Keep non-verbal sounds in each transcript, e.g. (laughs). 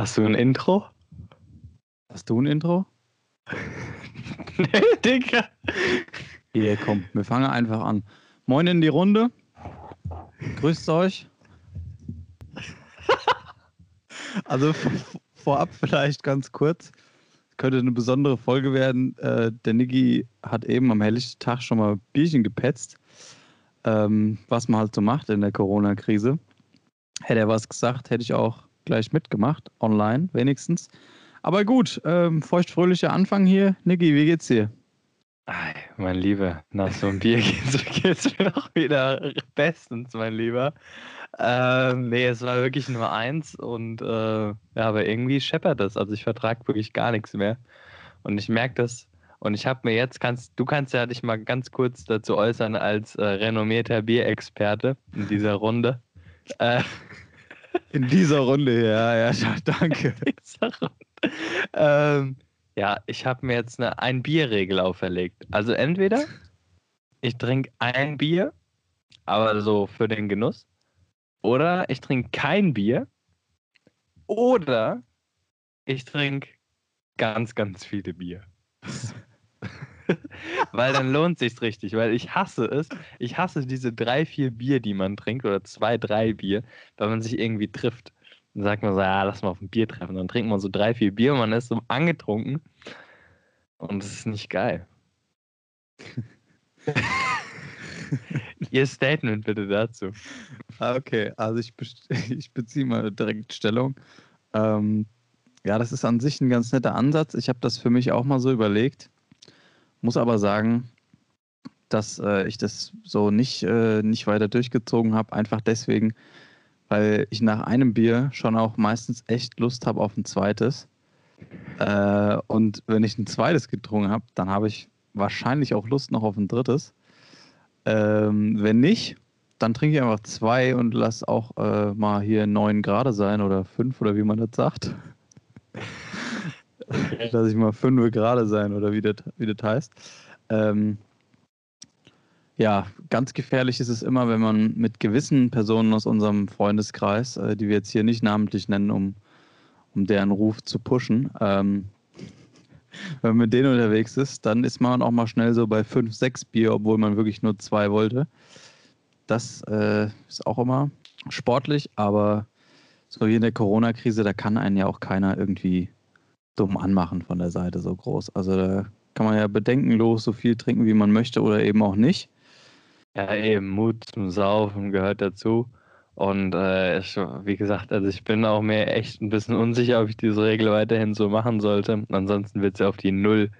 Hast du ein Intro? Hast du ein Intro? (laughs) nee, Digga. Hier, komm, wir fangen einfach an. Moin in die Runde. Grüßt euch. Also vorab vielleicht ganz kurz. Könnte eine besondere Folge werden. Äh, der Niggi hat eben am helllichten Tag schon mal Bierchen gepetzt. Ähm, was man halt so macht in der Corona-Krise. Hätte er was gesagt, hätte ich auch gleich mitgemacht, online wenigstens. Aber gut, ähm, feuchtfröhlicher Anfang hier. Niki, wie geht's dir? Ei, mein Lieber, nach so einem Bier (laughs) geht's, geht's mir doch wieder bestens, mein Lieber. Ähm, nee, es war wirklich nur eins und äh, ja, aber irgendwie scheppert das. Also ich vertrage wirklich gar nichts mehr. Und ich merke das. Und ich habe mir jetzt, kannst, du kannst ja dich mal ganz kurz dazu äußern als äh, renommierter Bierexperte in dieser Runde. Äh, in dieser Runde, ja, ja, danke. ähm, ja, ich habe mir jetzt eine ein Bier-Regel auferlegt. Also entweder ich trinke ein Bier, aber so für den Genuss, oder ich trinke kein Bier, oder ich trinke ganz, ganz viele Bier. (laughs) (laughs) weil dann lohnt sich's richtig, weil ich hasse es. Ich hasse diese drei, vier Bier, die man trinkt, oder zwei, drei Bier, weil man sich irgendwie trifft. Dann sagt man so, ja, lass mal auf ein Bier treffen. Dann trinkt man so drei, vier Bier und man ist so angetrunken. Und das ist nicht geil. (laughs) Ihr Statement bitte dazu. Ah, okay, also ich, (laughs) ich beziehe mal direkt Stellung. Ähm, ja, das ist an sich ein ganz netter Ansatz. Ich habe das für mich auch mal so überlegt. Muss aber sagen, dass äh, ich das so nicht, äh, nicht weiter durchgezogen habe, einfach deswegen, weil ich nach einem Bier schon auch meistens echt Lust habe auf ein zweites. Äh, und wenn ich ein zweites getrunken habe, dann habe ich wahrscheinlich auch Lust noch auf ein drittes. Ähm, wenn nicht, dann trinke ich einfach zwei und lass auch äh, mal hier neun Grad sein oder fünf oder wie man das sagt. (laughs) Lass ich mal fünf gerade sein oder wie das, wie das heißt. Ähm, ja, ganz gefährlich ist es immer, wenn man mit gewissen Personen aus unserem Freundeskreis, äh, die wir jetzt hier nicht namentlich nennen, um, um deren Ruf zu pushen, ähm, (laughs) wenn man mit denen unterwegs ist, dann ist man auch mal schnell so bei fünf, sechs Bier, obwohl man wirklich nur zwei wollte. Das äh, ist auch immer sportlich, aber so wie in der Corona-Krise, da kann einen ja auch keiner irgendwie dumm anmachen von der Seite so groß. Also da kann man ja bedenkenlos so viel trinken, wie man möchte oder eben auch nicht. Ja, eben, Mut zum Saufen gehört dazu. Und äh, ich, wie gesagt, also ich bin auch mir echt ein bisschen unsicher, ob ich diese Regel weiterhin so machen sollte. Ansonsten wird sie auf die Null-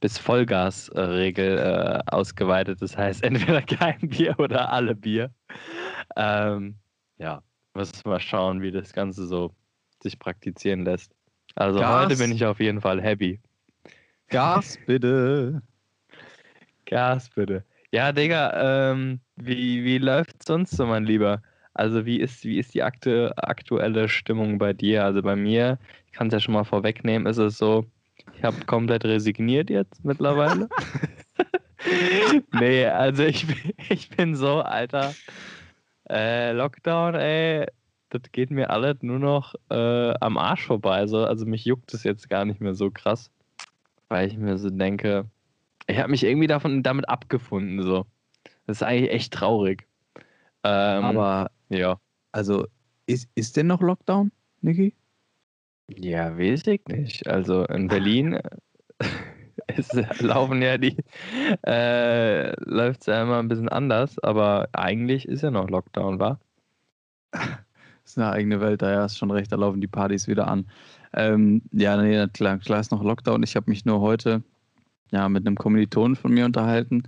bis Vollgas-Regel äh, ausgeweitet. Das heißt, (laughs) entweder kein Bier oder alle Bier. Ähm, ja, müssen wir mal schauen, wie das Ganze so sich praktizieren lässt. Also Gas. heute bin ich auf jeden Fall happy. Gas bitte. Gas bitte. Ja, Digga, ähm, wie, wie läuft sonst so, mein Lieber? Also wie ist, wie ist die aktu aktuelle Stimmung bei dir? Also bei mir, ich kann es ja schon mal vorwegnehmen, ist es so, ich habe komplett resigniert jetzt mittlerweile. (laughs) nee, also ich, (laughs) ich bin so, Alter. Äh, Lockdown, ey, das geht mir alles nur noch äh, am Arsch vorbei. Also, also mich juckt es jetzt gar nicht mehr so krass, weil ich mir so denke, ich habe mich irgendwie davon damit abgefunden. So. Das ist eigentlich echt traurig. Ähm, Aber ja. Also ist, ist denn noch Lockdown, Niki? Ja, weiß ich nicht. Also in Berlin (laughs) es laufen ja die, äh, läuft es ja immer ein bisschen anders, aber eigentlich ist ja noch Lockdown, war? Ist eine eigene Welt, da hast schon recht, da laufen die Partys wieder an. Ähm, ja, nee, klar, klar ist noch Lockdown. Ich habe mich nur heute ja, mit einem Kommilitonen von mir unterhalten,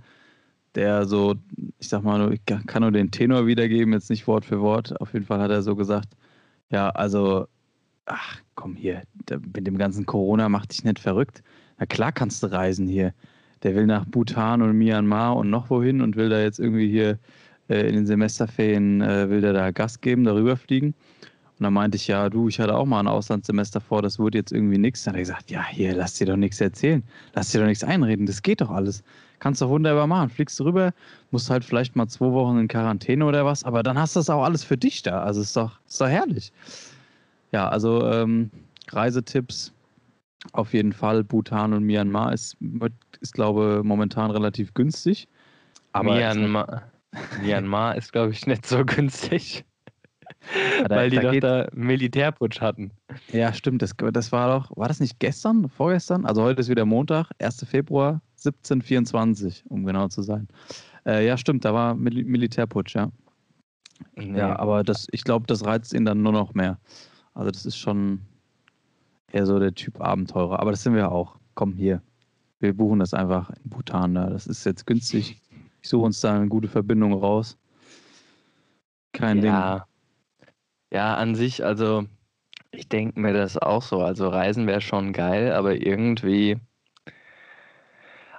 der so, ich sag mal, ich kann nur den Tenor wiedergeben, jetzt nicht Wort für Wort. Auf jeden Fall hat er so gesagt, ja, also, ach komm hier, mit dem ganzen Corona macht dich nicht verrückt. Na klar kannst du reisen hier. Der will nach Bhutan und Myanmar und noch wohin und will da jetzt irgendwie hier in den Semesterferien äh, will der da Gas geben, darüber fliegen. Und dann meinte ich, ja, du, ich hatte auch mal ein Auslandssemester vor, das wurde jetzt irgendwie nichts. Dann hat er gesagt, ja, hier, lass dir doch nichts erzählen. Lass dir doch nichts einreden, das geht doch alles. Kannst doch wunderbar machen. Fliegst du rüber, musst halt vielleicht mal zwei Wochen in Quarantäne oder was, aber dann hast du das auch alles für dich da. Also ist doch, ist doch herrlich. Ja, also ähm, Reisetipps. Auf jeden Fall Bhutan und Myanmar ist, ist glaube momentan relativ günstig. Aber Myanmar, Myanmar ist, glaube ich, nicht so (laughs) günstig. Da, weil die da doch da Militärputsch hatten. Ja, stimmt. Das, das war doch, war das nicht gestern, vorgestern? Also heute ist wieder Montag, 1. Februar, 1724, um genau zu sein. Äh, ja, stimmt, da war Mil Militärputsch, ja. Nee. Ja, aber das, ich glaube, das reizt ihn dann nur noch mehr. Also das ist schon eher so der Typ Abenteurer. Aber das sind wir auch. Komm hier. Wir buchen das einfach in Bhutan da. Das ist jetzt günstig. Ich suche uns da eine gute Verbindung raus. Kein ja. Ding. Ja, an sich, also ich denke mir das auch so. Also Reisen wäre schon geil, aber irgendwie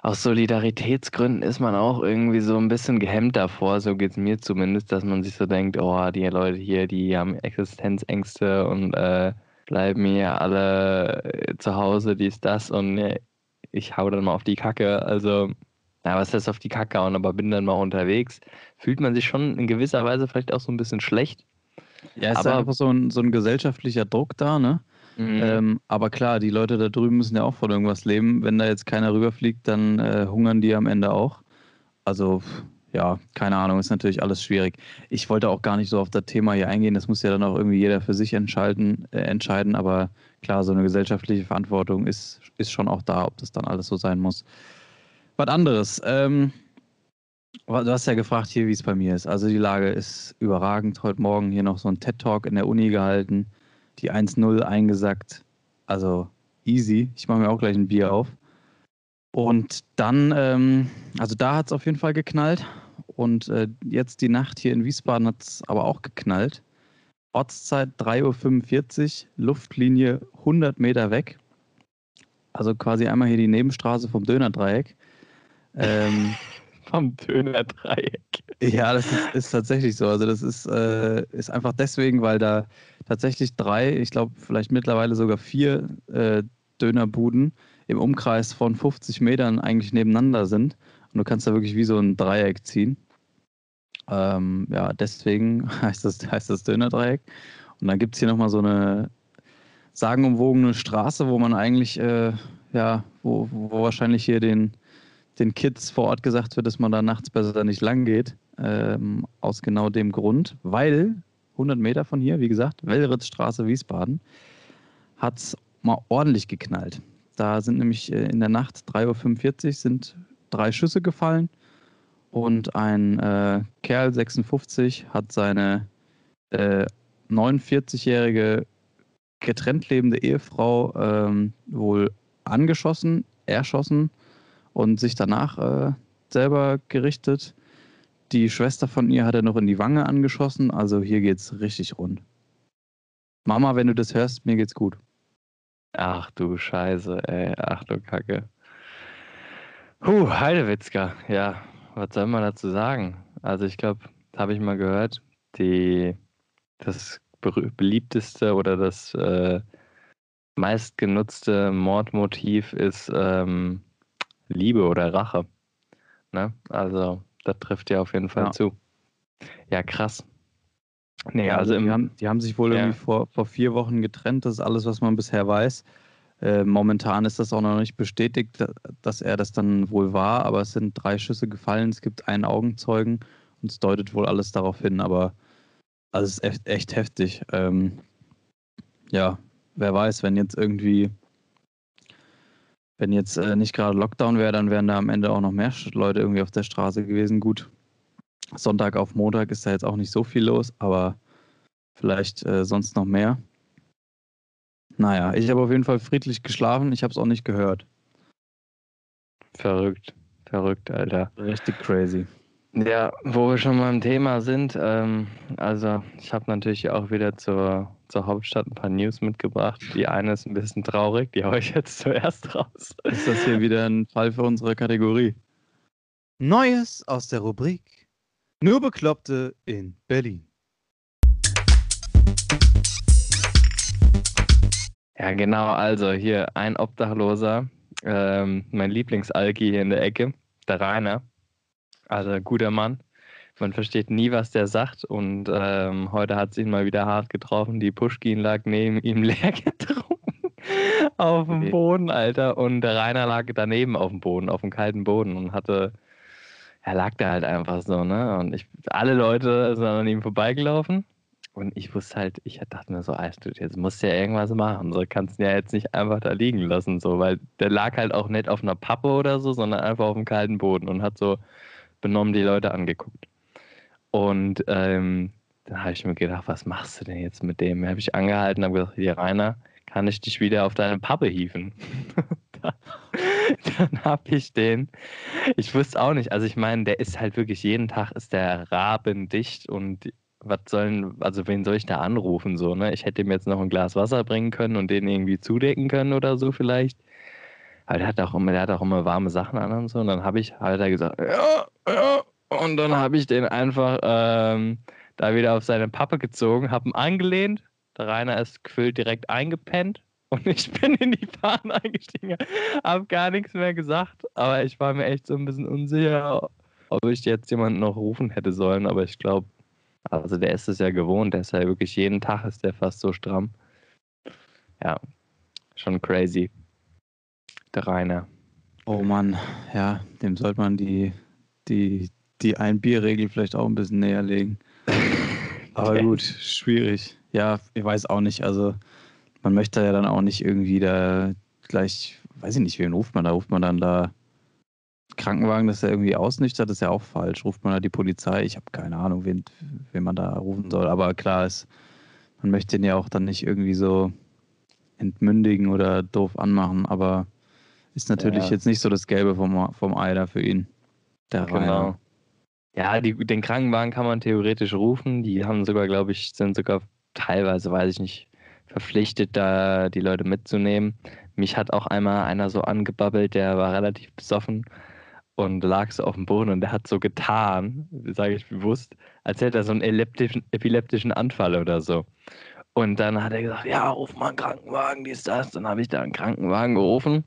aus Solidaritätsgründen ist man auch irgendwie so ein bisschen gehemmt davor, so geht es mir zumindest, dass man sich so denkt, oh, die Leute hier, die haben Existenzängste und äh, bleiben hier alle äh, zu Hause, dies, das und äh, ich hau dann mal auf die Kacke. Also, na, was heißt auf die Kacke hauen, aber bin dann mal unterwegs, fühlt man sich schon in gewisser Weise vielleicht auch so ein bisschen schlecht ja, es aber, ist einfach so ein, so ein gesellschaftlicher Druck da, ne? Mhm. Ähm, aber klar, die Leute da drüben müssen ja auch von irgendwas leben. Wenn da jetzt keiner rüberfliegt, dann äh, hungern die am Ende auch. Also, ja, keine Ahnung, ist natürlich alles schwierig. Ich wollte auch gar nicht so auf das Thema hier eingehen. Das muss ja dann auch irgendwie jeder für sich entscheiden. Äh, entscheiden. Aber klar, so eine gesellschaftliche Verantwortung ist, ist schon auch da, ob das dann alles so sein muss. Was anderes. Ähm, Du hast ja gefragt hier, wie es bei mir ist. Also die Lage ist überragend. Heute Morgen hier noch so ein TED-Talk in der Uni gehalten. Die 1-0 eingesackt. Also easy. Ich mache mir auch gleich ein Bier auf. Und dann, ähm, also da hat es auf jeden Fall geknallt. Und äh, jetzt die Nacht hier in Wiesbaden hat es aber auch geknallt. Ortszeit 3.45 Uhr, Luftlinie 100 Meter weg. Also quasi einmal hier die Nebenstraße vom Dönerdreieck. Ähm, (laughs) vom Döner-Dreieck. Ja, das ist, ist, tatsächlich so. Also das ist, äh, ist einfach deswegen, weil da tatsächlich drei, ich glaube vielleicht mittlerweile sogar vier äh, Dönerbuden im Umkreis von 50 Metern eigentlich nebeneinander sind. Und du kannst da wirklich wie so ein Dreieck ziehen. Ähm, ja, deswegen (laughs) heißt das, heißt das Dönerdreieck. Und dann gibt es hier nochmal so eine sagenumwogene Straße, wo man eigentlich, äh, ja, wo, wo wahrscheinlich hier den, den Kids vor Ort gesagt wird, dass man da nachts besser nicht lang geht. Ähm, aus genau dem Grund, weil 100 Meter von hier, wie gesagt, Wellritzstraße, Wiesbaden, hat es mal ordentlich geknallt. Da sind nämlich äh, in der Nacht 3.45 Uhr sind drei Schüsse gefallen und ein äh, Kerl, 56, hat seine äh, 49-jährige getrennt lebende Ehefrau ähm, wohl angeschossen, erschossen und sich danach äh, selber gerichtet. Die Schwester von ihr hat er noch in die Wange angeschossen, also hier geht's richtig rund. Mama, wenn du das hörst, mir geht's gut. Ach du Scheiße, ey. Ach du Kacke. Huh, Heidewitzka. Ja, was soll man dazu sagen? Also ich glaube, habe ich mal gehört, die, das beliebteste oder das äh, meistgenutzte Mordmotiv ist ähm, Liebe oder Rache. Ne? Also, das trifft ja auf jeden Fall ja. zu. Ja, krass. Nee, ja, also, also die, haben, die haben sich wohl ja. irgendwie vor, vor vier Wochen getrennt. Das ist alles, was man bisher weiß. Äh, momentan ist das auch noch nicht bestätigt, dass er das dann wohl war, aber es sind drei Schüsse gefallen. Es gibt einen Augenzeugen und es deutet wohl alles darauf hin, aber also es ist echt, echt heftig. Ähm, ja, wer weiß, wenn jetzt irgendwie wenn jetzt äh, nicht gerade Lockdown wäre, dann wären da am Ende auch noch mehr Leute irgendwie auf der Straße gewesen. Gut, Sonntag auf Montag ist da jetzt auch nicht so viel los, aber vielleicht äh, sonst noch mehr. Naja, ich habe auf jeden Fall friedlich geschlafen. Ich habe es auch nicht gehört. Verrückt, verrückt, Alter. Richtig crazy. Ja, wo wir schon mal im Thema sind, ähm, also ich habe natürlich auch wieder zur, zur Hauptstadt ein paar News mitgebracht. Die eine ist ein bisschen traurig, die haue ich jetzt zuerst raus. Ist das hier wieder ein Fall für unsere Kategorie? Neues aus der Rubrik Nur Bekloppte in Berlin. Ja, genau, also hier ein Obdachloser, ähm, mein Lieblingsalki hier in der Ecke, der Rainer also guter Mann. Man versteht nie, was der sagt. Und ähm, heute hat es ihn mal wieder hart getroffen. Die Pushkin lag neben ihm (laughs) leer getrunken. auf dem Boden, Alter. Und der Rainer lag daneben auf dem Boden, auf dem kalten Boden und hatte, er lag da halt einfach so, ne? Und ich, alle Leute sind an ihm vorbeigelaufen. Und ich wusste halt, ich dachte mir so, Alter, jetzt musst du ja irgendwas machen. So kannst du ja jetzt nicht einfach da liegen lassen, so, weil der lag halt auch nicht auf einer Pappe oder so, sondern einfach auf dem kalten Boden und hat so benommen die Leute angeguckt. Und ähm, dann habe ich mir gedacht, was machst du denn jetzt mit dem? Habe ich angehalten habe gesagt, hier Rainer, kann ich dich wieder auf deine Pappe hieven? (laughs) dann habe ich den, ich wusste auch nicht, also ich meine, der ist halt wirklich jeden Tag ist der rabendicht und was sollen, also wen soll ich da anrufen so, ne? Ich hätte ihm jetzt noch ein Glas Wasser bringen können und den irgendwie zudecken können oder so vielleicht. Aber der hat auch immer, der hat auch immer warme Sachen an und so. Und dann habe ich, halt er gesagt, ja, ja. Und dann habe ich den einfach ähm, da wieder auf seine Pappe gezogen, habe ihn angelehnt. Der Rainer ist gefühlt direkt eingepennt. (laughs) Und ich bin in die Bahn eingestiegen, habe gar nichts mehr gesagt. Aber ich war mir echt so ein bisschen unsicher, ob ich jetzt jemanden noch rufen hätte sollen. Aber ich glaube, also der ist es ja gewohnt. Der ist ja wirklich jeden Tag ist der fast so stramm. Ja, schon crazy. Der Rainer. Oh Mann, ja, dem sollte man die, die, die Ein-Bier-Regel vielleicht auch ein bisschen näher legen. (laughs) Aber gut, schwierig. Ja, ich weiß auch nicht. Also man möchte ja dann auch nicht irgendwie da gleich, weiß ich nicht, wen ruft man da? Ruft man dann da Krankenwagen, dass er irgendwie ausnüchtert, ist ja auch falsch. Ruft man da die Polizei? Ich habe keine Ahnung, wen, wen man da rufen soll. Aber klar ist, man möchte ihn ja auch dann nicht irgendwie so entmündigen oder doof anmachen. Aber ist natürlich ja. jetzt nicht so das Gelbe vom, vom Ei da für ihn. Der genau. Ja, die, den Krankenwagen kann man theoretisch rufen. Die haben sogar, glaube ich, sind sogar teilweise, weiß ich nicht, verpflichtet, da die Leute mitzunehmen. Mich hat auch einmal einer so angebabbelt, der war relativ besoffen und lag so auf dem Boden und der hat so getan, sage ich bewusst, als hätte er so einen epileptischen, epileptischen Anfall oder so. Und dann hat er gesagt, ja, ruf mal einen Krankenwagen, dies, das. Dann habe ich da einen Krankenwagen gerufen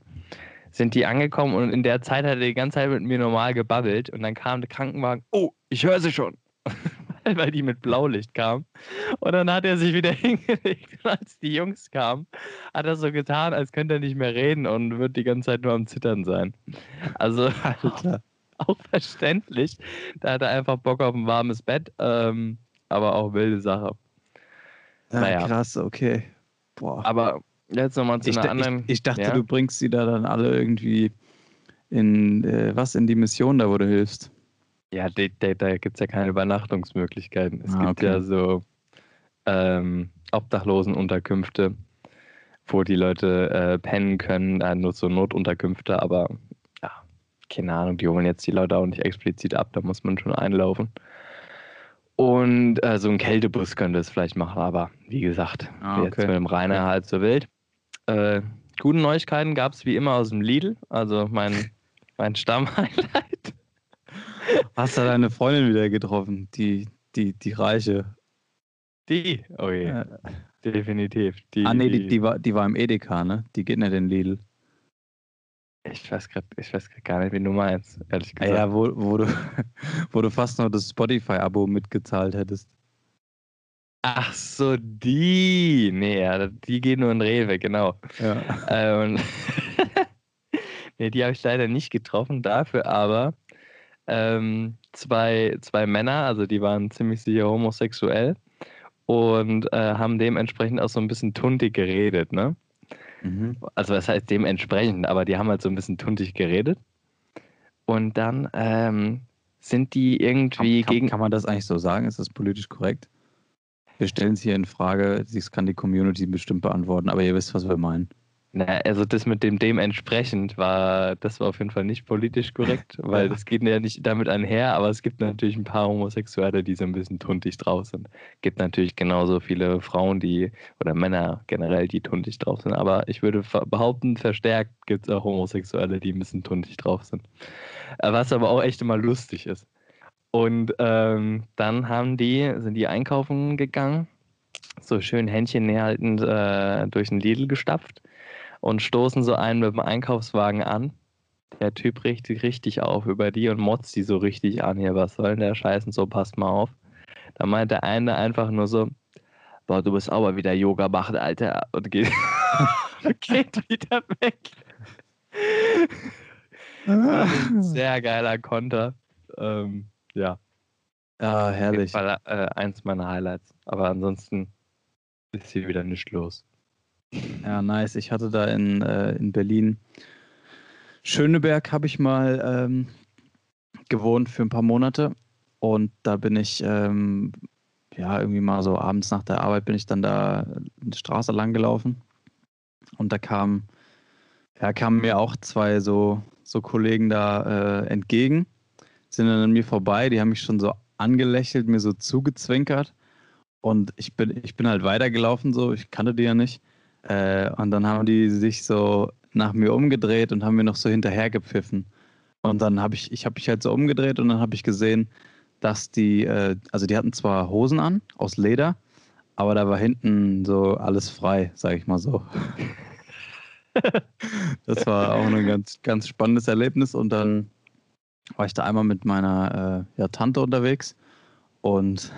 sind die angekommen und in der Zeit hat er die ganze Zeit mit mir normal gebabbelt und dann kam der Krankenwagen, oh, ich höre sie schon. (laughs) weil die mit Blaulicht kam. Und dann hat er sich wieder (laughs) hingelegt. Und als die Jungs kamen, hat er so getan, als könnte er nicht mehr reden und wird die ganze Zeit nur am Zittern sein. Also, (laughs) Alter, auch verständlich. Da hat er einfach Bock auf ein warmes Bett, ähm, aber auch wilde Sache. Ja, naja. Krass, okay. Boah. Aber Jetzt nochmal zu ich, einer anderen. Ich, ich dachte, ja? du bringst sie da dann alle irgendwie in äh, was in die Mission da, wo du hilfst. Ja, da, da, da gibt es ja keine Übernachtungsmöglichkeiten. Es ah, gibt okay. ja so ähm, Obdachlosenunterkünfte, wo die Leute äh, pennen können, äh, nur so Notunterkünfte, aber ja, keine Ahnung, die holen jetzt die Leute auch nicht explizit ab, da muss man schon einlaufen. Und äh, so ein Kältebus könnte es vielleicht machen, aber wie gesagt, ah, okay. jetzt mit dem Rainer halt so wild. Äh, gute Neuigkeiten gab es wie immer aus dem Lidl, also mein, (laughs) mein Stammhighlight. Hast du deine Freundin wieder getroffen, die, die, die Reiche? Die? Oh je. Ja. Definitiv. Die, ah, nee, die, die, war, die war im Edeka, ne? Die geht nicht in Lidl. Ich weiß gerade gar nicht, wie du meinst, ehrlich gesagt. Ja, wo, wo, du, (laughs) wo du fast noch das Spotify-Abo mitgezahlt hättest. Ach so, die. Nee, ja, die gehen nur in Rewe, genau. Ja. Ähm, (laughs) nee, die habe ich leider nicht getroffen, dafür aber ähm, zwei, zwei Männer, also die waren ziemlich sicher homosexuell und äh, haben dementsprechend auch so ein bisschen tuntig geredet, ne? Mhm. Also was heißt dementsprechend, aber die haben halt so ein bisschen tuntig geredet. Und dann ähm, sind die irgendwie kann, kann, gegen. Kann man das eigentlich so sagen? Ist das politisch korrekt? Wir stellen es hier in Frage, das kann die Community bestimmt beantworten, aber ihr wisst, was wir meinen. Na, also das mit dem dementsprechend war, das war auf jeden Fall nicht politisch korrekt, (laughs) weil das geht ja nicht damit einher, aber es gibt natürlich ein paar Homosexuelle, die so ein bisschen tuntig drauf sind. Es gibt natürlich genauso viele Frauen, die, oder Männer generell, die tuntig drauf sind, aber ich würde behaupten, verstärkt gibt es auch Homosexuelle, die ein bisschen tuntig drauf sind. Was aber auch echt immer lustig ist. Und ähm, dann haben die, sind die einkaufen gegangen, so schön Händchen näherhaltend äh, durch den Lidl gestapft und stoßen so einen mit dem Einkaufswagen an. Der Typ richtet richtig auf über die und motzt die so richtig an. Hier, was soll denn der Scheiß und so, passt mal auf. Da meint der eine einfach nur so, boah, du bist aber wieder Yoga machen, Alter. Und geht, (laughs) geht wieder weg. Sehr geiler Konter. Ähm, ja. Ja, herrlich. Fall, äh, eins meiner Highlights. Aber ansonsten ist hier wieder nichts los. Ja, nice. Ich hatte da in, äh, in Berlin Schöneberg habe ich mal ähm, gewohnt für ein paar Monate und da bin ich ähm, ja irgendwie mal so abends nach der Arbeit bin ich dann da eine Straße lang gelaufen und da kam ja kamen mir auch zwei so so Kollegen da äh, entgegen, sind dann an mir vorbei, die haben mich schon so angelächelt, mir so zugezwinkert und ich bin ich bin halt weitergelaufen so, ich kannte die ja nicht äh, und dann haben die sich so nach mir umgedreht und haben mir noch so hinterher gepfiffen. Und dann habe ich, ich habe mich halt so umgedreht und dann habe ich gesehen, dass die, äh, also die hatten zwar Hosen an aus Leder, aber da war hinten so alles frei, sage ich mal so. (laughs) das war auch ein ganz, ganz spannendes Erlebnis. Und dann war ich da einmal mit meiner äh, ja, Tante unterwegs und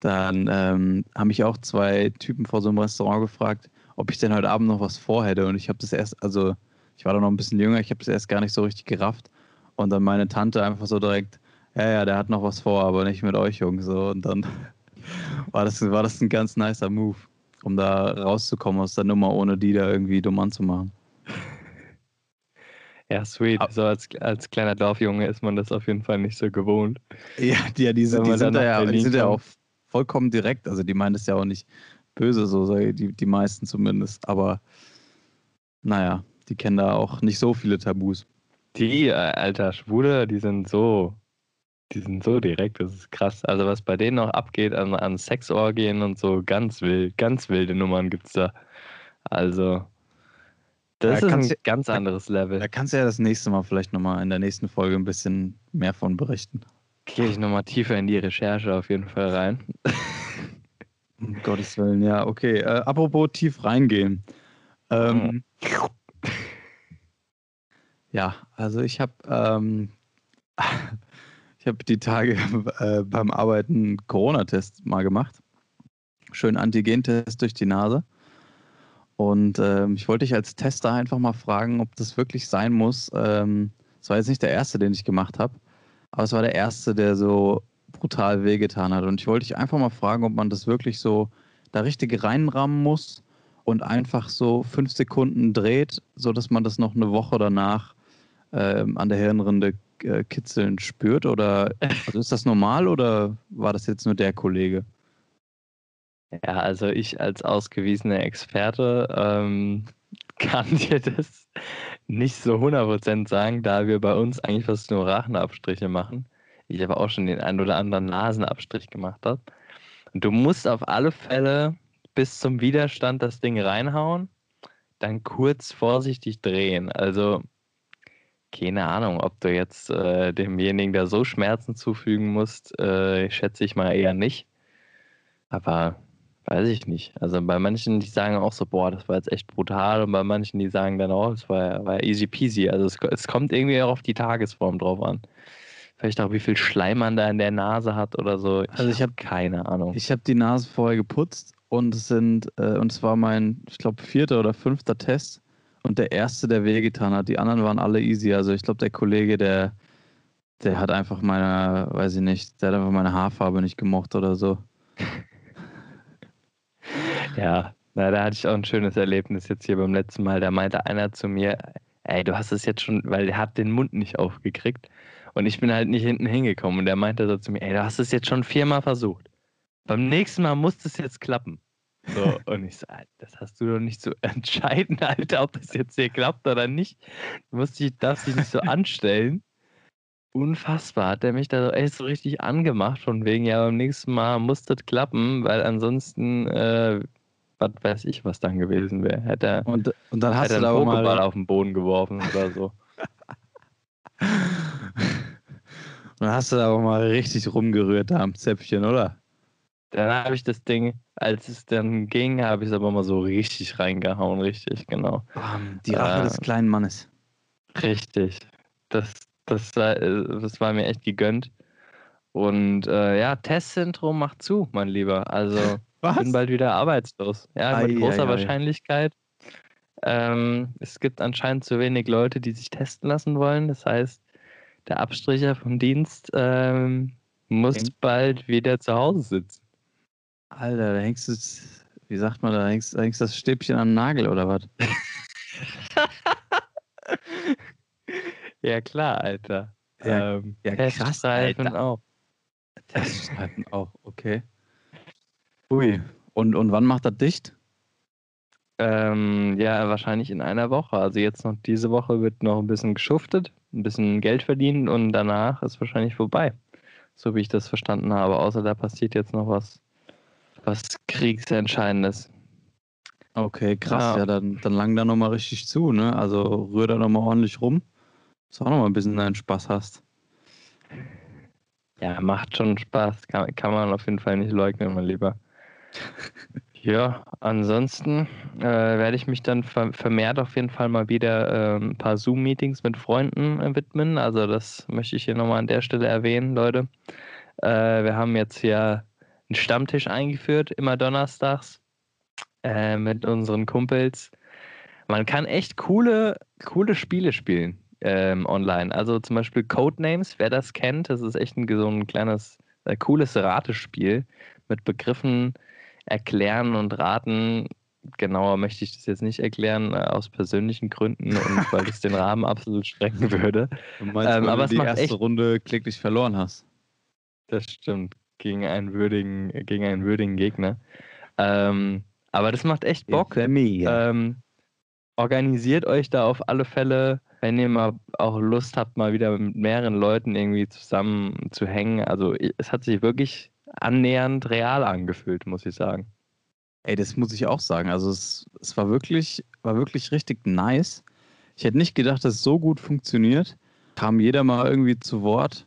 dann ähm, haben mich auch zwei Typen vor so einem Restaurant gefragt, ob ich denn heute Abend noch was vorhätte. Und ich habe das erst, also ich war da noch ein bisschen jünger, ich habe das erst gar nicht so richtig gerafft. Und dann meine Tante einfach so direkt, ja, ja, der hat noch was vor, aber nicht mit euch, Jungs. So, und dann (laughs) war das, war das ein ganz nicer Move, um da rauszukommen aus der Nummer, ohne die da irgendwie dumm anzumachen. Ja, sweet. So als, als kleiner Dorfjunge ist man das auf jeden Fall nicht so gewohnt. Ja, die, die, die, die sind, da ja, die sind ja auch vollkommen direkt. Also die meinen das ja auch nicht böse, so die, die meisten zumindest. Aber naja, die kennen da auch nicht so viele Tabus. Die, äh, alter Schwule, die sind so, die sind so direkt, das ist krass. Also was bei denen noch abgeht an, an Sexorgien und so, ganz wild, ganz wilde Nummern gibt's da. Also, das da ist ein ganz anderes Level. Da kannst du ja das nächste Mal vielleicht nochmal in der nächsten Folge ein bisschen mehr von berichten. Gehe ich nochmal tiefer in die Recherche auf jeden Fall rein. Um Gottes Willen, ja, okay. Äh, apropos tief reingehen. Ähm, ja, also ich habe ähm, (laughs) ich habe die Tage äh, beim Arbeiten Corona-Test mal gemacht. Schön Antigen-Test durch die Nase. Und ähm, ich wollte dich als Tester einfach mal fragen, ob das wirklich sein muss. Ähm, das war jetzt nicht der erste, den ich gemacht habe, aber es war der erste, der so brutal wehgetan hat. Und ich wollte dich einfach mal fragen, ob man das wirklich so da richtig reinrammen muss und einfach so fünf Sekunden dreht, sodass man das noch eine Woche danach ähm, an der Hirnrinde äh, kitzeln spürt? Oder also ist das normal oder war das jetzt nur der Kollege? Ja, also ich als ausgewiesener Experte ähm, (laughs) kann dir das nicht so 100% sagen, da wir bei uns eigentlich fast nur Rachenabstriche machen ich aber auch schon den einen oder anderen Nasenabstrich gemacht habe. Und du musst auf alle Fälle bis zum Widerstand das Ding reinhauen, dann kurz vorsichtig drehen. Also keine Ahnung, ob du jetzt äh, demjenigen da so Schmerzen zufügen musst, äh, schätze ich mal eher nicht. Aber weiß ich nicht. Also bei manchen, die sagen auch so, boah, das war jetzt echt brutal. Und bei manchen, die sagen dann auch, es war, war easy peasy. Also es, es kommt irgendwie auch auf die Tagesform drauf an. Vielleicht auch, wie viel Schleim man da in der Nase hat oder so. Ich also ich habe keine Ahnung. Ich habe die Nase vorher geputzt und es sind, äh, und es war mein, ich glaube, vierter oder fünfter Test und der erste, der wehgetan hat. Die anderen waren alle easy. Also ich glaube, der Kollege, der, der hat einfach meine, weiß ich nicht, der hat einfach meine Haarfarbe nicht gemocht oder so. (laughs) ja, na, da hatte ich auch ein schönes Erlebnis jetzt hier beim letzten Mal. Da meinte einer zu mir, ey, du hast es jetzt schon, weil der hat den Mund nicht aufgekriegt. Und ich bin halt nicht hinten hingekommen. Und er meinte so zu mir, ey, du hast es jetzt schon viermal versucht. Beim nächsten Mal muss es jetzt klappen. So, und ich so, das hast du doch nicht so (laughs) entscheiden, Alter, ob das jetzt hier klappt oder nicht. Du musst dich, darfst dich nicht so anstellen. Unfassbar, hat er mich da so echt so richtig angemacht, von wegen, ja, beim nächsten Mal muss das klappen, weil ansonsten, äh, was weiß ich, was dann gewesen wäre. Hätte er, und, und dann hast du da einen Pokéball auf den Boden geworfen oder so. (laughs) Dann hast du da aber mal richtig rumgerührt da am Zäpfchen, oder? Dann habe ich das Ding, als es dann ging, habe ich es aber mal so richtig reingehauen, richtig, genau. Die Rache äh, des kleinen Mannes. Richtig. Das, das, war, das war mir echt gegönnt. Und äh, ja, Testzentrum macht zu, mein Lieber. Also, ich bin bald wieder arbeitslos. Ja, mit großer ei, Wahrscheinlichkeit. Ähm, es gibt anscheinend zu wenig Leute, die sich testen lassen wollen. Das heißt, der Abstricher vom Dienst ähm, muss okay. bald wieder zu Hause sitzen. Alter, da hängst du, wie sagt man, da hängst, da hängst das Stäbchen am Nagel oder was? (laughs) ja, klar, Alter. Ja, ähm, ja krass, Alter. auch. Teststreifen auch, okay. Ui, und, und wann macht das dicht? Ähm, ja, wahrscheinlich in einer Woche. Also jetzt noch diese Woche wird noch ein bisschen geschuftet, ein bisschen Geld verdient und danach ist wahrscheinlich vorbei. So wie ich das verstanden habe. Außer da passiert jetzt noch was, was Kriegsentscheidendes. Okay, krass. Ja, ja dann, dann lang da nochmal richtig zu, ne? Also rühr da nochmal ordentlich rum, dass du auch nochmal ein bisschen deinen Spaß hast. Ja, macht schon Spaß. Kann, kann man auf jeden Fall nicht leugnen, mein Lieber. Ja, ansonsten äh, werde ich mich dann vermehrt auf jeden Fall mal wieder äh, ein paar Zoom-Meetings mit Freunden äh, widmen. Also das möchte ich hier nochmal an der Stelle erwähnen, Leute. Äh, wir haben jetzt hier einen Stammtisch eingeführt, immer donnerstags äh, mit unseren Kumpels. Man kann echt coole, coole Spiele spielen ähm, online. Also zum Beispiel Codenames, wer das kennt, das ist echt ein, so ein kleines, äh, cooles Ratespiel mit Begriffen erklären und raten. Genauer möchte ich das jetzt nicht erklären, äh, aus persönlichen Gründen und (laughs) weil es den Rahmen absolut sprengen würde. Du meinst, ähm, aber du die erste echt... Runde kläglich verloren hast. Das stimmt, gegen einen würdigen, gegen einen würdigen Gegner. Ähm, aber das macht echt Bock. Ähm, organisiert euch da auf alle Fälle wenn ihr mal auch Lust habt, mal wieder mit mehreren Leuten irgendwie zusammen zu hängen. Also es hat sich wirklich annähernd real angefühlt, muss ich sagen. Ey, das muss ich auch sagen. Also es, es war wirklich, war wirklich richtig nice. Ich hätte nicht gedacht, dass es so gut funktioniert. Kam jeder mal irgendwie zu Wort.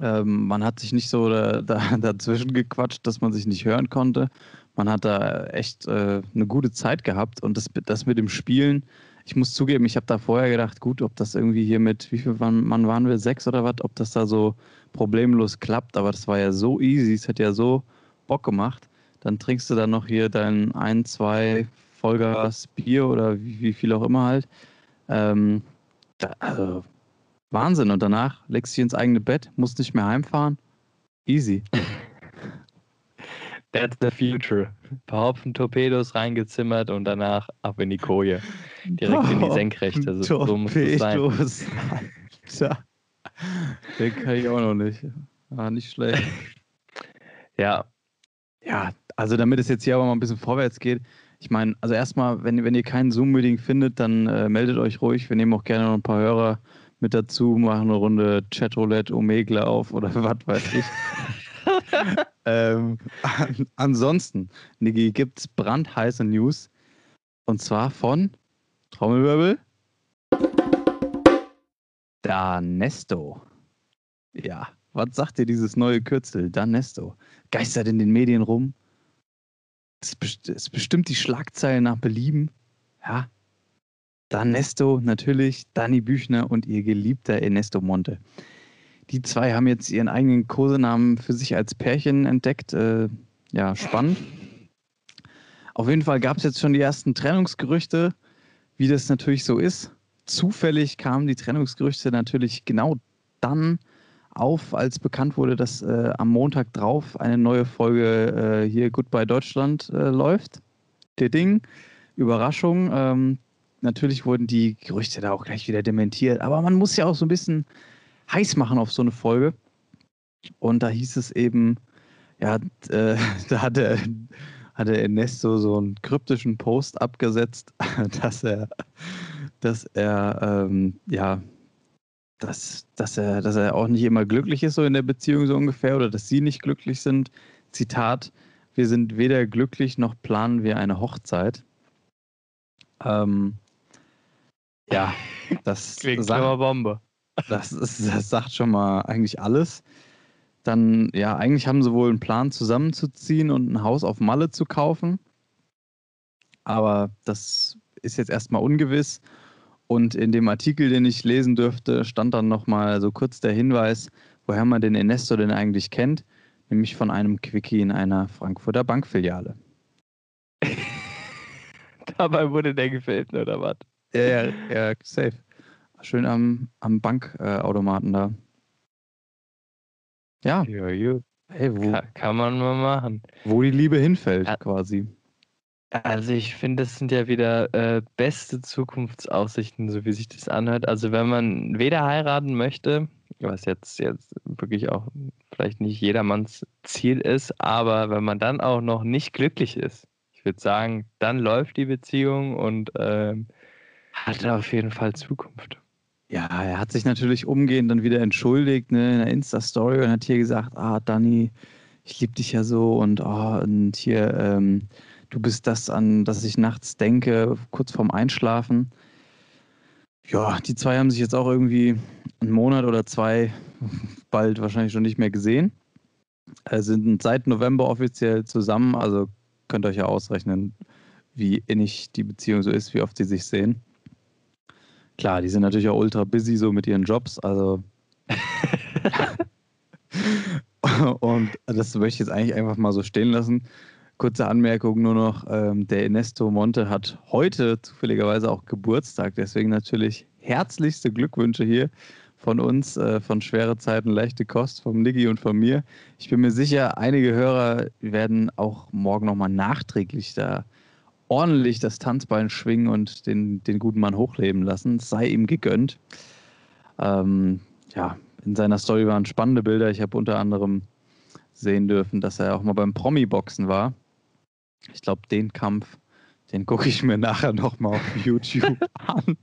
Ähm, man hat sich nicht so da, da, (laughs) dazwischen gequatscht, dass man sich nicht hören konnte. Man hat da echt äh, eine gute Zeit gehabt und das, das mit dem Spielen, ich muss zugeben, ich habe da vorher gedacht, gut, ob das irgendwie hier mit, wie viel Mann waren wir, sechs oder was, ob das da so problemlos klappt, aber das war ja so easy, es hat ja so Bock gemacht. Dann trinkst du dann noch hier dein ein, zwei Vollgas Bier oder wie, wie viel auch immer halt. Ähm, da, also Wahnsinn. Und danach legst du dich ins eigene Bett, musst nicht mehr heimfahren. Easy. (laughs) That's the future. Ein paar Hopfen Torpedos reingezimmert und danach ab in die Koje. Direkt in die Senkrechte. Also, so muss es sein. Tja. Den kann ich auch noch nicht. Ah, nicht schlecht. (laughs) Ja. Ja, also damit es jetzt hier aber mal ein bisschen vorwärts geht. Ich meine, also erstmal, wenn, wenn ihr keinen Zoom-Meeting findet, dann äh, meldet euch ruhig. Wir nehmen auch gerne noch ein paar Hörer mit dazu, machen eine Runde Chatroulette, Omegle auf oder (laughs) was weiß ich (laughs) ähm, an, ansonsten, Niki, gibt es brandheiße News. Und zwar von Trommelwirbel. Danesto. Ja, was sagt dir dieses neue Kürzel? Danesto. Geistert in den Medien rum. Es, es bestimmt die Schlagzeilen nach Belieben. Ja. Danesto natürlich, Dani Büchner und ihr geliebter Ernesto Monte. Die zwei haben jetzt ihren eigenen Kosenamen für sich als Pärchen entdeckt. Äh, ja, spannend. Auf jeden Fall gab es jetzt schon die ersten Trennungsgerüchte, wie das natürlich so ist. Zufällig kamen die Trennungsgerüchte natürlich genau dann auf, als bekannt wurde, dass äh, am Montag drauf eine neue Folge äh, hier Goodbye Deutschland äh, läuft. Der Ding, Überraschung. Ähm, natürlich wurden die Gerüchte da auch gleich wieder dementiert, aber man muss ja auch so ein bisschen heiß machen auf so eine Folge. Und da hieß es eben, ja, äh, (laughs) da hat der, hat der Ernesto so einen kryptischen Post abgesetzt, (laughs) dass er, dass er, ähm, ja, dass, dass, er, dass er auch nicht immer glücklich ist, so in der Beziehung so ungefähr, oder dass sie nicht glücklich sind. Zitat, wir sind weder glücklich noch planen wir eine Hochzeit. Ähm, ja, das (laughs) klingt sagt, Bombe. Das, ist, das sagt schon mal eigentlich alles. Dann, ja, eigentlich haben sie wohl einen Plan zusammenzuziehen und ein Haus auf Malle zu kaufen. Aber das ist jetzt erstmal ungewiss. Und in dem Artikel, den ich lesen dürfte, stand dann nochmal so kurz der Hinweis, woher man den Ernesto denn eigentlich kennt, nämlich von einem Quickie in einer Frankfurter Bankfiliale. (laughs) Dabei wurde der gefilmt, oder was? Ja, ja, ja, safe. Schön am, am Bankautomaten äh, da. Ja. Ja, ja. Hey, wo, kann, kann, man mal machen. Wo die Liebe hinfällt, ja. quasi. Also ich finde, das sind ja wieder äh, beste Zukunftsaussichten, so wie sich das anhört. Also wenn man weder heiraten möchte, was jetzt, jetzt wirklich auch vielleicht nicht jedermanns Ziel ist, aber wenn man dann auch noch nicht glücklich ist, ich würde sagen, dann läuft die Beziehung und ähm, hat auf jeden Fall Zukunft. Ja, er hat sich natürlich umgehend dann wieder entschuldigt ne, in der Insta-Story und hat hier gesagt, ah, Dani, ich liebe dich ja so und, oh, und hier, ähm, du bist das, an das ich nachts denke, kurz vorm Einschlafen. Ja, die zwei haben sich jetzt auch irgendwie einen Monat oder zwei (laughs) bald wahrscheinlich schon nicht mehr gesehen. Äh, sind seit November offiziell zusammen, also könnt ihr euch ja ausrechnen, wie innig die Beziehung so ist, wie oft sie sich sehen. Klar, die sind natürlich auch ultra busy so mit ihren Jobs, also. (laughs) und das möchte ich jetzt eigentlich einfach mal so stehen lassen. Kurze Anmerkung nur noch: ähm, Der Ernesto Monte hat heute zufälligerweise auch Geburtstag, deswegen natürlich herzlichste Glückwünsche hier von uns, äh, von Schwere Zeiten, leichte Kost, vom Niggi und von mir. Ich bin mir sicher, einige Hörer werden auch morgen nochmal nachträglich da ordentlich das Tanzbein schwingen und den, den guten Mann hochleben lassen. Es sei ihm gegönnt. Ähm, ja, in seiner Story waren spannende Bilder. Ich habe unter anderem sehen dürfen, dass er auch mal beim Promi-Boxen war. Ich glaube, den Kampf, den gucke ich mir (laughs) nachher nochmal auf YouTube an.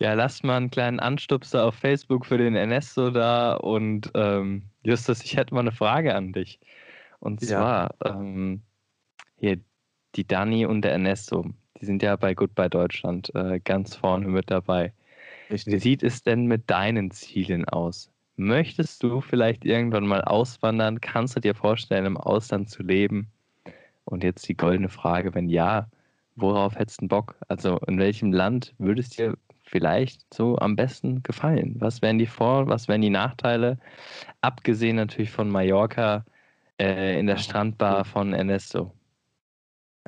Ja, lasst mal einen kleinen Anstupser auf Facebook für den Ernesto da. Und ähm, Justus, ich hätte mal eine Frage an dich. Und zwar, ja. ähm, hier, die Dani und der Ernesto, die sind ja bei Goodbye Deutschland äh, ganz vorne mit dabei. Richtig. Wie sieht es denn mit deinen Zielen aus? Möchtest du vielleicht irgendwann mal auswandern? Kannst du dir vorstellen, im Ausland zu leben? Und jetzt die goldene Frage, wenn ja, worauf hättest du Bock? Also in welchem Land würdest dir vielleicht so am besten gefallen? Was wären die Vor-, was wären die Nachteile? Abgesehen natürlich von Mallorca äh, in der Strandbar von Ernesto.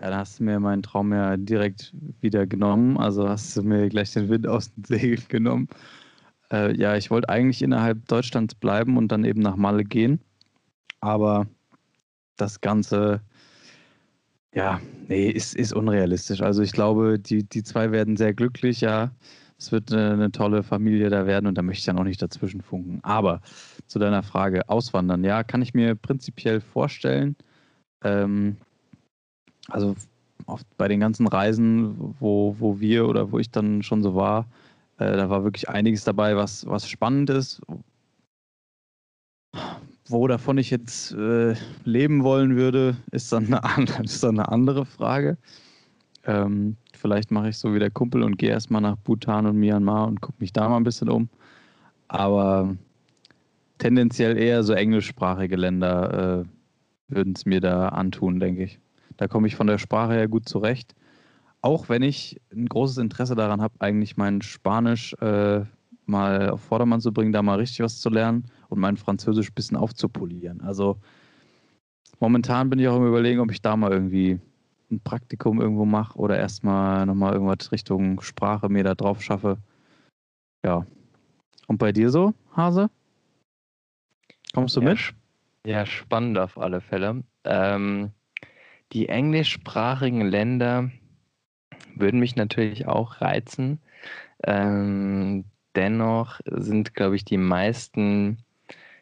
Ja, da hast du mir meinen Traum ja direkt wieder genommen. Also hast du mir gleich den Wind aus den Segeln genommen. Äh, ja, ich wollte eigentlich innerhalb Deutschlands bleiben und dann eben nach Malle gehen. Aber das Ganze, ja, nee, ist, ist unrealistisch. Also ich glaube, die, die zwei werden sehr glücklich, ja. Es wird eine, eine tolle Familie da werden und da möchte ich dann auch nicht dazwischen funken. Aber zu deiner Frage, auswandern, ja, kann ich mir prinzipiell vorstellen. Ähm, also oft bei den ganzen Reisen, wo, wo wir oder wo ich dann schon so war, äh, da war wirklich einiges dabei, was, was spannend ist. Wo davon ich jetzt äh, leben wollen würde, ist dann eine, (laughs) ist dann eine andere Frage. Ähm, vielleicht mache ich so wie der Kumpel und gehe erstmal nach Bhutan und Myanmar und gucke mich da mal ein bisschen um. Aber tendenziell eher so englischsprachige Länder äh, würden es mir da antun, denke ich. Da komme ich von der Sprache her gut zurecht. Auch wenn ich ein großes Interesse daran habe, eigentlich mein Spanisch äh, mal auf Vordermann zu bringen, da mal richtig was zu lernen und mein Französisch ein bisschen aufzupolieren. Also momentan bin ich auch im Überlegen, ob ich da mal irgendwie ein Praktikum irgendwo mache oder erstmal nochmal irgendwas Richtung Sprache mir da drauf schaffe. Ja. Und bei dir so, Hase? Kommst du ja, mit? Ja, spannend auf alle Fälle. Ähm, die englischsprachigen Länder würden mich natürlich auch reizen. Ähm, dennoch sind, glaube ich, die meisten,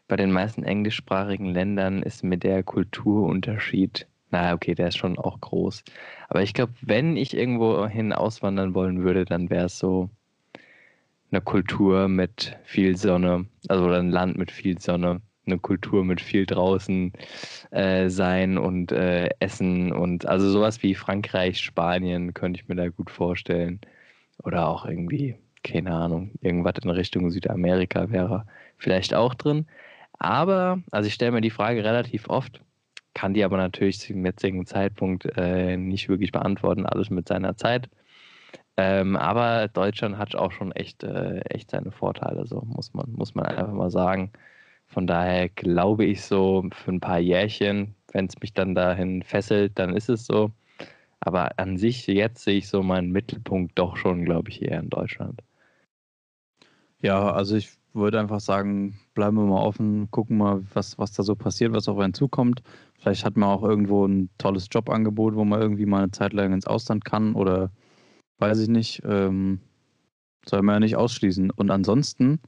bei den meisten englischsprachigen Ländern ist mir der Kulturunterschied, na okay, der ist schon auch groß. Aber ich glaube, wenn ich irgendwo hin auswandern wollen würde, dann wäre es so eine Kultur mit viel Sonne, also ein Land mit viel Sonne eine Kultur mit viel draußen äh, sein und äh, Essen und also sowas wie Frankreich, Spanien könnte ich mir da gut vorstellen. Oder auch irgendwie, keine Ahnung, irgendwas in Richtung Südamerika wäre vielleicht auch drin. Aber, also ich stelle mir die Frage relativ oft, kann die aber natürlich zum jetzigen Zeitpunkt äh, nicht wirklich beantworten, alles mit seiner Zeit. Ähm, aber Deutschland hat auch schon echt, äh, echt seine Vorteile, so muss man, muss man einfach mal sagen. Von daher glaube ich so für ein paar Jährchen, wenn es mich dann dahin fesselt, dann ist es so. Aber an sich, jetzt sehe ich so meinen Mittelpunkt doch schon, glaube ich, eher in Deutschland. Ja, also ich würde einfach sagen, bleiben wir mal offen, gucken mal, was, was da so passiert, was auf einen zukommt. Vielleicht hat man auch irgendwo ein tolles Jobangebot, wo man irgendwie mal eine Zeit lang ins Ausland kann oder weiß ich nicht. Ähm, soll man ja nicht ausschließen. Und ansonsten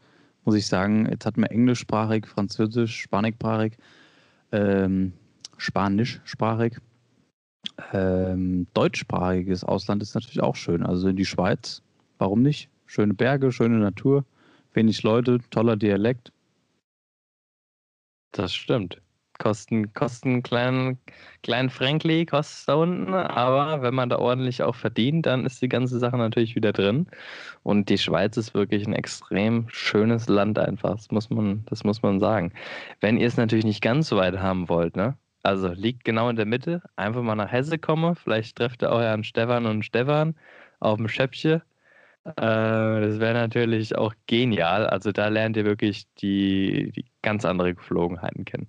muss ich sagen, jetzt hat man englischsprachig, französisch, spanischsprachig, ähm, spanischsprachig. Ähm, deutschsprachiges Ausland ist natürlich auch schön. Also in die Schweiz, warum nicht? Schöne Berge, schöne Natur, wenig Leute, toller Dialekt. Das stimmt. Kosten, kosten kleinen, kleinen Frankly, kostet da unten, aber wenn man da ordentlich auch verdient, dann ist die ganze Sache natürlich wieder drin. Und die Schweiz ist wirklich ein extrem schönes Land einfach. Das muss man, das muss man sagen. Wenn ihr es natürlich nicht ganz so weit haben wollt, ne? Also liegt genau in der Mitte, einfach mal nach Hesse kommen, vielleicht trefft ihr auch ja Stefan und Stefan auf dem Schöpfchen. Äh, das wäre natürlich auch genial. Also da lernt ihr wirklich die, die ganz andere Geflogenheiten kennen.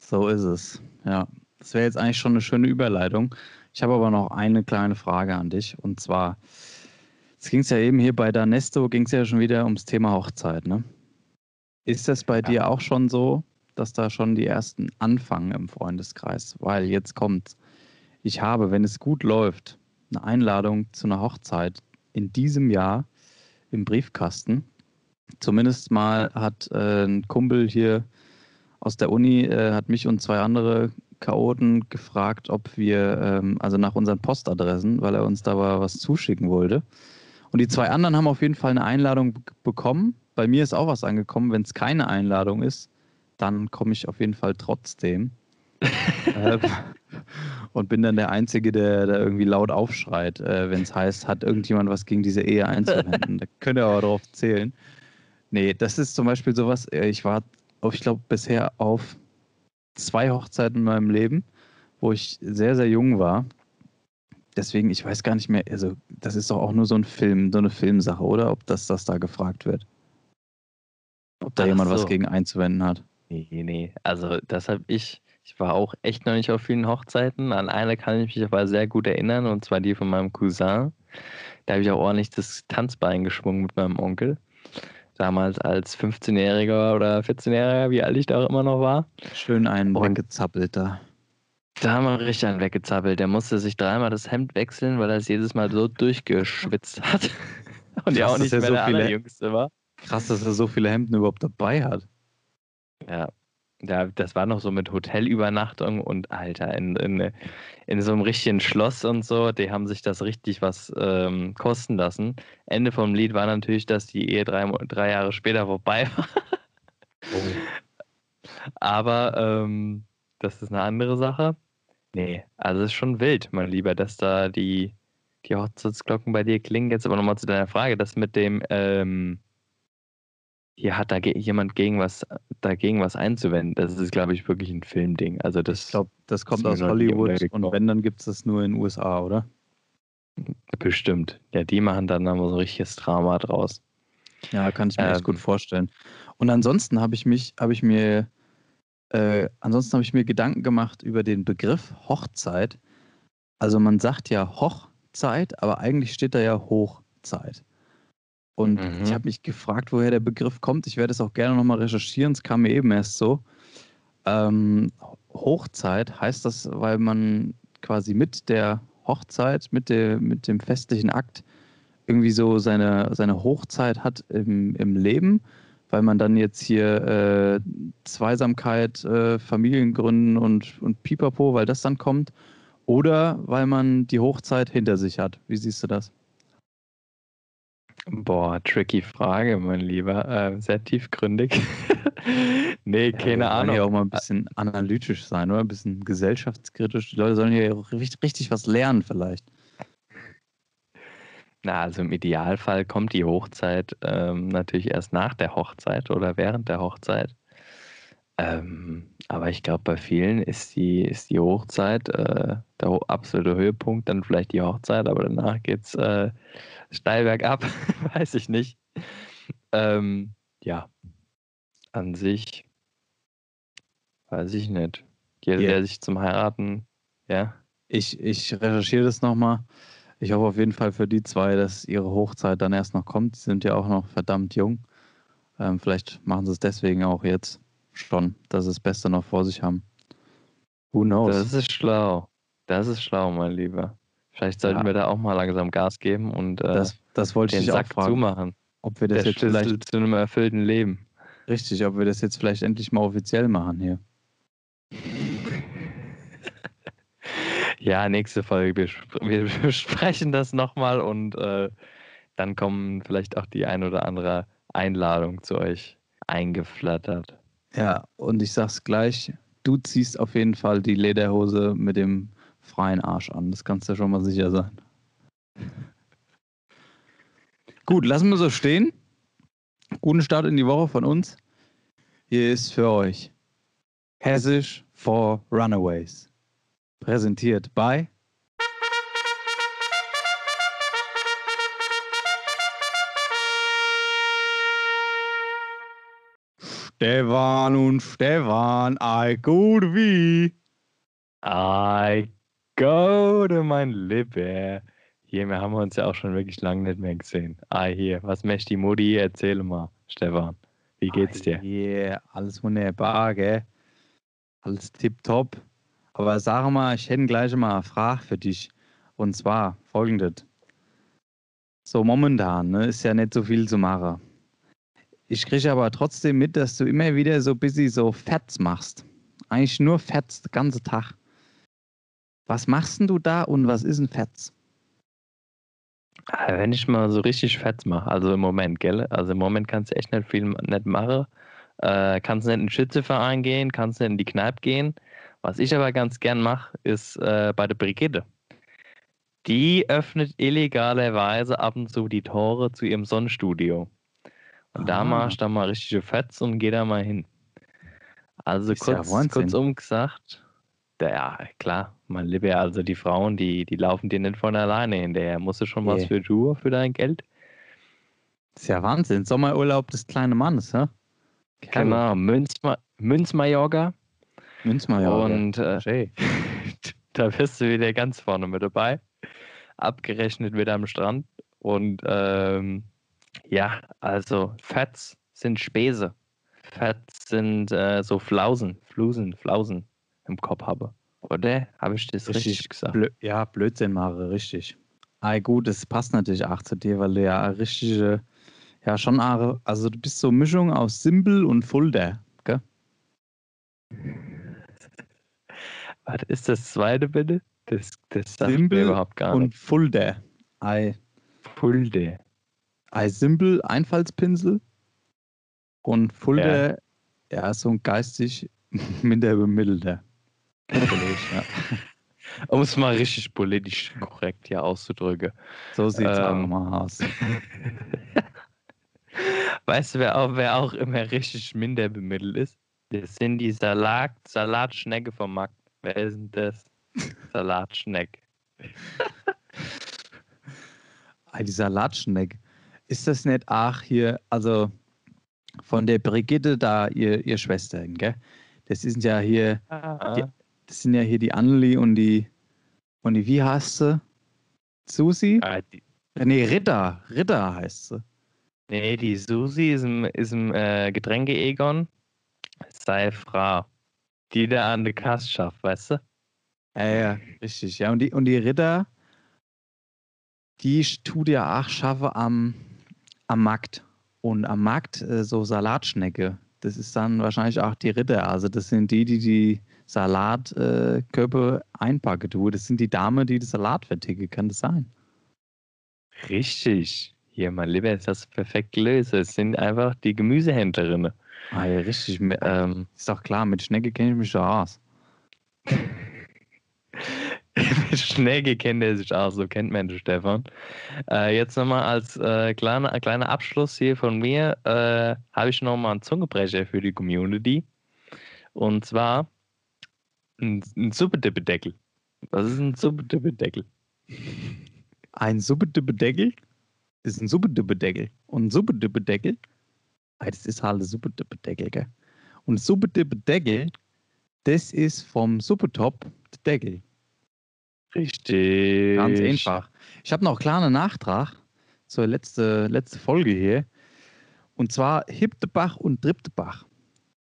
So ist es. Ja, das wäre jetzt eigentlich schon eine schöne Überleitung. Ich habe aber noch eine kleine Frage an dich. Und zwar, es ging es ja eben hier bei Danesto, ging es ja schon wieder ums Thema Hochzeit. Ne? Ist das bei ja. dir auch schon so, dass da schon die ersten anfangen im Freundeskreis? Weil jetzt kommt, ich habe, wenn es gut läuft, eine Einladung zu einer Hochzeit in diesem Jahr im Briefkasten. Zumindest mal hat äh, ein Kumpel hier aus der Uni äh, hat mich und zwei andere Chaoten gefragt, ob wir, ähm, also nach unseren Postadressen, weil er uns da was zuschicken wollte. Und die zwei anderen haben auf jeden Fall eine Einladung bekommen. Bei mir ist auch was angekommen. Wenn es keine Einladung ist, dann komme ich auf jeden Fall trotzdem. (laughs) äh, und bin dann der Einzige, der da irgendwie laut aufschreit, äh, wenn es heißt, hat irgendjemand was gegen diese Ehe einzuwenden. da könnt ihr aber drauf zählen. Nee, das ist zum Beispiel sowas, äh, ich war ich glaube, bisher auf zwei Hochzeiten in meinem Leben, wo ich sehr, sehr jung war. Deswegen, ich weiß gar nicht mehr, also das ist doch auch nur so ein Film, so eine Filmsache, oder? Ob das, das da gefragt wird. Ob da Ach jemand so. was gegen einzuwenden hat. Nee, nee. Also deshalb ich, ich war auch echt noch nicht auf vielen Hochzeiten. An eine kann ich mich aber sehr gut erinnern, und zwar die von meinem Cousin. Da habe ich auch ordentlich das Tanzbein geschwungen mit meinem Onkel damals als 15-Jähriger oder 14-Jähriger, wie alt ich da auch immer noch war. Schön einen und weggezappelt da. Da haben wir richtig einen weggezappelt. Der musste sich dreimal das Hemd wechseln, weil er es jedes Mal so durchgeschwitzt hat. (laughs) Und ja auch nicht mehr so der viele, Jüngste war. Krass, dass er so viele Hemden überhaupt dabei hat. Ja, ja, das war noch so mit Hotelübernachtung und Alter, in, in, in so einem richtigen Schloss und so, die haben sich das richtig was ähm, kosten lassen. Ende vom Lied war natürlich, dass die Ehe drei, drei Jahre später vorbei (laughs) war. Oh. Aber ähm, das ist eine andere Sache. Nee, also es ist schon wild, mein Lieber, dass da die, die Hochzeitsglocken bei dir klingen. Jetzt aber nochmal zu deiner Frage, das mit dem, ähm, hier hat da jemand gegen was, dagegen was einzuwenden. Das ist, glaube ich, wirklich ein Filmding. Also das, ich glaube, das kommt aus Hollywood und wenn, dann gibt es das nur in den USA, oder? Bestimmt. Ja, die machen dann aber so ein richtiges Drama draus. Ja, kann ich mir ähm, echt gut vorstellen. Und ansonsten habe ich mich, habe ich mir, äh, ansonsten habe ich mir Gedanken gemacht über den Begriff Hochzeit. Also man sagt ja Hochzeit, aber eigentlich steht da ja Hochzeit. Und mhm. ich habe mich gefragt, woher der Begriff kommt. Ich werde es auch gerne nochmal recherchieren. Es kam mir eben erst so. Ähm, Hochzeit heißt das, weil man quasi mit der Hochzeit, mit, der, mit dem festlichen Akt irgendwie so seine, seine Hochzeit hat im, im Leben, weil man dann jetzt hier äh, Zweisamkeit, äh, Familiengründen und, und Pipapo, weil das dann kommt. Oder weil man die Hochzeit hinter sich hat. Wie siehst du das? Boah, tricky Frage, mein Lieber. Äh, sehr tiefgründig. (laughs) nee, keine ja, Ahnung. ja auch mal ein bisschen analytisch sein, oder? Ein bisschen gesellschaftskritisch. Die Leute sollen ja auch richtig, richtig was lernen, vielleicht. Na, also im Idealfall kommt die Hochzeit ähm, natürlich erst nach der Hochzeit oder während der Hochzeit. Ähm, aber ich glaube, bei vielen ist die, ist die Hochzeit äh, der absolute Höhepunkt, dann vielleicht die Hochzeit, aber danach geht es äh, steil bergab, (laughs) weiß ich nicht. Ähm, ja, an sich weiß ich nicht. Jeder, yeah. der sich zum Heiraten, ja. Ich, ich recherchiere das nochmal. Ich hoffe auf jeden Fall für die zwei, dass ihre Hochzeit dann erst noch kommt. Die sind ja auch noch verdammt jung. Ähm, vielleicht machen sie es deswegen auch jetzt schon, dass sie das Beste noch vor sich haben. Who knows? Das ist schlau. Das ist schlau, mein Lieber. Vielleicht sollten ja. wir da auch mal langsam Gas geben und äh, das, das wollte den ich Sack auch fragen, zumachen. Ob wir das Der jetzt Schlüssel vielleicht zu einem erfüllten Leben. Richtig, ob wir das jetzt vielleicht endlich mal offiziell machen hier. (laughs) ja, nächste Folge. Wir, wir (laughs) besprechen das nochmal und äh, dann kommen vielleicht auch die ein oder andere Einladung zu euch eingeflattert. Ja, und ich sag's gleich, du ziehst auf jeden Fall die Lederhose mit dem freien Arsch an. Das kannst du schon mal sicher sein. Gut, lassen wir so stehen. Guten Start in die Woche von uns. Hier ist für euch Hessisch for Runaways. Präsentiert bei Stefan und Stefan, I go wie. I go to mein Lieber. Hier, wir haben uns ja auch schon wirklich lange nicht mehr gesehen. Ah, hier, was möchte die Mutti? Erzähl mal, Stefan. Wie geht's dir? Yeah, alles wunderbar, gell? Alles tipptopp. Aber sag mal, ich hätte gleich mal eine Frage für dich. Und zwar folgendes. So momentan ne, ist ja nicht so viel zu machen. Ich kriege aber trotzdem mit, dass du immer wieder so busy so Fats machst. Eigentlich nur Fats den ganzen Tag. Was machst denn du da und was ist ein Fats? Ah, wenn ich mal so richtig Fats mache, also im Moment, gell? Also im Moment kannst du echt nicht viel nicht machen. Äh, kannst nicht in den Schützeverein gehen, kannst nicht in die Kneipe gehen. Was ich aber ganz gern mache, ist äh, bei der Brigitte. Die öffnet illegalerweise ab und zu die Tore zu ihrem Sonnenstudio. Und da mache ich dann mal richtige Fets und gehe da mal hin. Also kurz, ja kurzum gesagt, ja, klar, mein Lieber, also die Frauen, die, die laufen dir nicht von alleine hinterher. Musst du schon was für tun für dein Geld? ist ja Wahnsinn. Sommerurlaub des kleinen Mannes, hä? Genau, Münzma Münzmajorga. Münzmajorga. Und äh, (laughs) da bist du wieder ganz vorne mit dabei. Abgerechnet wieder am Strand. Und ähm, ja, also Fats sind Späße. Fats sind äh, so Flausen, Flusen, Flausen im Kopf habe. Oder? Habe ich das richtig, richtig gesagt? Blö ja, Blödsinn mache, richtig. Ah, gut, das passt natürlich auch zu dir, weil du ja richtige, ja schon, also du bist so eine Mischung aus Simpel und Fulda, gell? Was ist das zweite bitte? Das, das sagt Simple überhaupt gar nicht. Und Fulda. Ei. Fulda. iSimple Einfallspinsel und Fulda, ja. ja, so ein geistig (laughs) minder bemittelter. Ja. (laughs) Um es mal richtig politisch korrekt hier auszudrücken. So sieht es ähm, auch aus. (laughs) weißt du, wer auch, wer auch immer richtig minder bemittelt ist? Das sind die Salat, Salatschnecke vom Markt. Wer ist denn das? (laughs) Salatschneck. die Salatschneck. Ist das nicht ach hier, also von der Brigitte da, ihr, ihr Schwestern, gell? Das sind ja hier, die, das sind ja hier die Anneli und die, und die, wie heißt sie? Susi? Ah, die, nee, Ritter, Ritter heißt sie. Nee, die Susi ist im, ist im äh, Getränke-Egon. Sei Frau. Die da an der Kasse schafft, weißt du? Ja, ja, richtig. Ja, und die, und die Ritter, die tut ja auch schaffe am, am Markt. Und am Markt äh, so Salatschnecke. Das ist dann wahrscheinlich auch die Ritter. Also das sind die, die die Salatkörper äh, einpacken tun. Das sind die Damen, die das Salat verticken. Kann das sein? Richtig. Hier, mein Lieber, ist das perfekt gelöst. Es sind einfach die Gemüsehändlerinnen. Ah ja, richtig. Ähm, ist doch klar, mit Schnecke kenne ich mich schon aus. (laughs) Schnell kennt er sich auch, so kennt man den Stefan. Äh, jetzt nochmal als äh, kleiner, kleiner Abschluss hier von mir, äh, habe ich nochmal einen Zungebrecher für die Community. Und zwar ein, ein Suppedippedeckel. Was ist ein Suppedippedeckel? Ein Suppedippedeckel ist ein Suppedippedeckel. Und ein Suppedippedeckel, das ist halt ein Suppedippedeckel, gell? Und Suppedippedeckel, das ist vom Suppetop der Deckel. Richtig. Ganz einfach. Ich habe noch einen kleinen Nachtrag zur letzten letzte Folge hier. Und zwar Hipptebach und Dripptebach.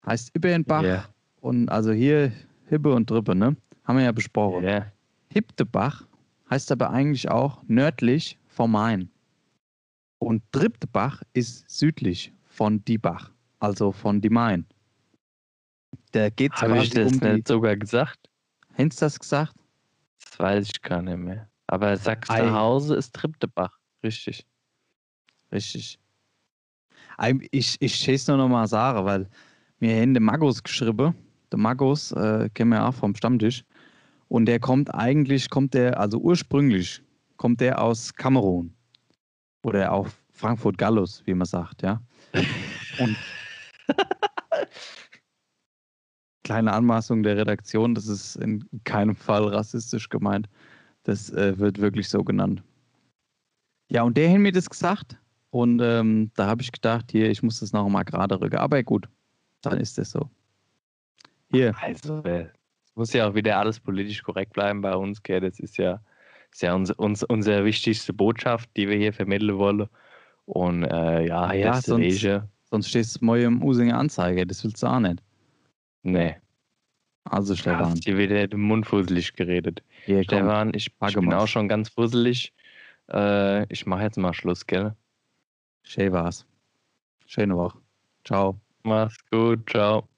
Heißt Ibbenbach Ja. und also hier Hibbe und Drippe, ne? Haben wir ja besprochen. Ja. Hipptebach heißt aber eigentlich auch nördlich vom Main. Und Dripptebach ist südlich von Diebach, also von die Main. Da geht es Habe ich das um nicht sogar gesagt? Hättest du das gesagt? Das weiß ich gar nicht mehr. Aber Ei. Sachsenhausen ist Triptebach. Richtig. Richtig. Ich, ich schätze nur noch mal sagen, weil mir haben den Magos geschrieben. Der Magos äh, kennen wir auch vom Stammtisch. Und der kommt eigentlich, kommt der, also ursprünglich, kommt der aus Kamerun. Oder auch Frankfurt Gallus, wie man sagt, ja. (laughs) Und kleine Anmaßung der Redaktion, das ist in keinem Fall rassistisch gemeint. Das äh, wird wirklich so genannt. Ja, und der hat mir das gesagt. Und ähm, da habe ich gedacht, hier, ich muss das noch mal gerade rücken. Aber gut, dann ist das so. Hier, Also, äh, es muss ja auch wieder alles politisch korrekt bleiben bei uns, gell? Das ist ja, ist ja uns, uns, unsere wichtigste Botschaft, die wir hier vermitteln wollen. Und äh, ja, ja, sonst- Wege. sonst stehst du morgen im Usinger Anzeige. Das willst du auch nicht. Nee, Also, Stefan, hast dir wieder den Mund fusselig geredet. hier, komm. Stefan, ich, ich bin auch schon ganz fusselig. Äh, ich mache jetzt mal Schluss, gell? Schön war's. Schöne Woche. Ciao. Mach's gut, ciao.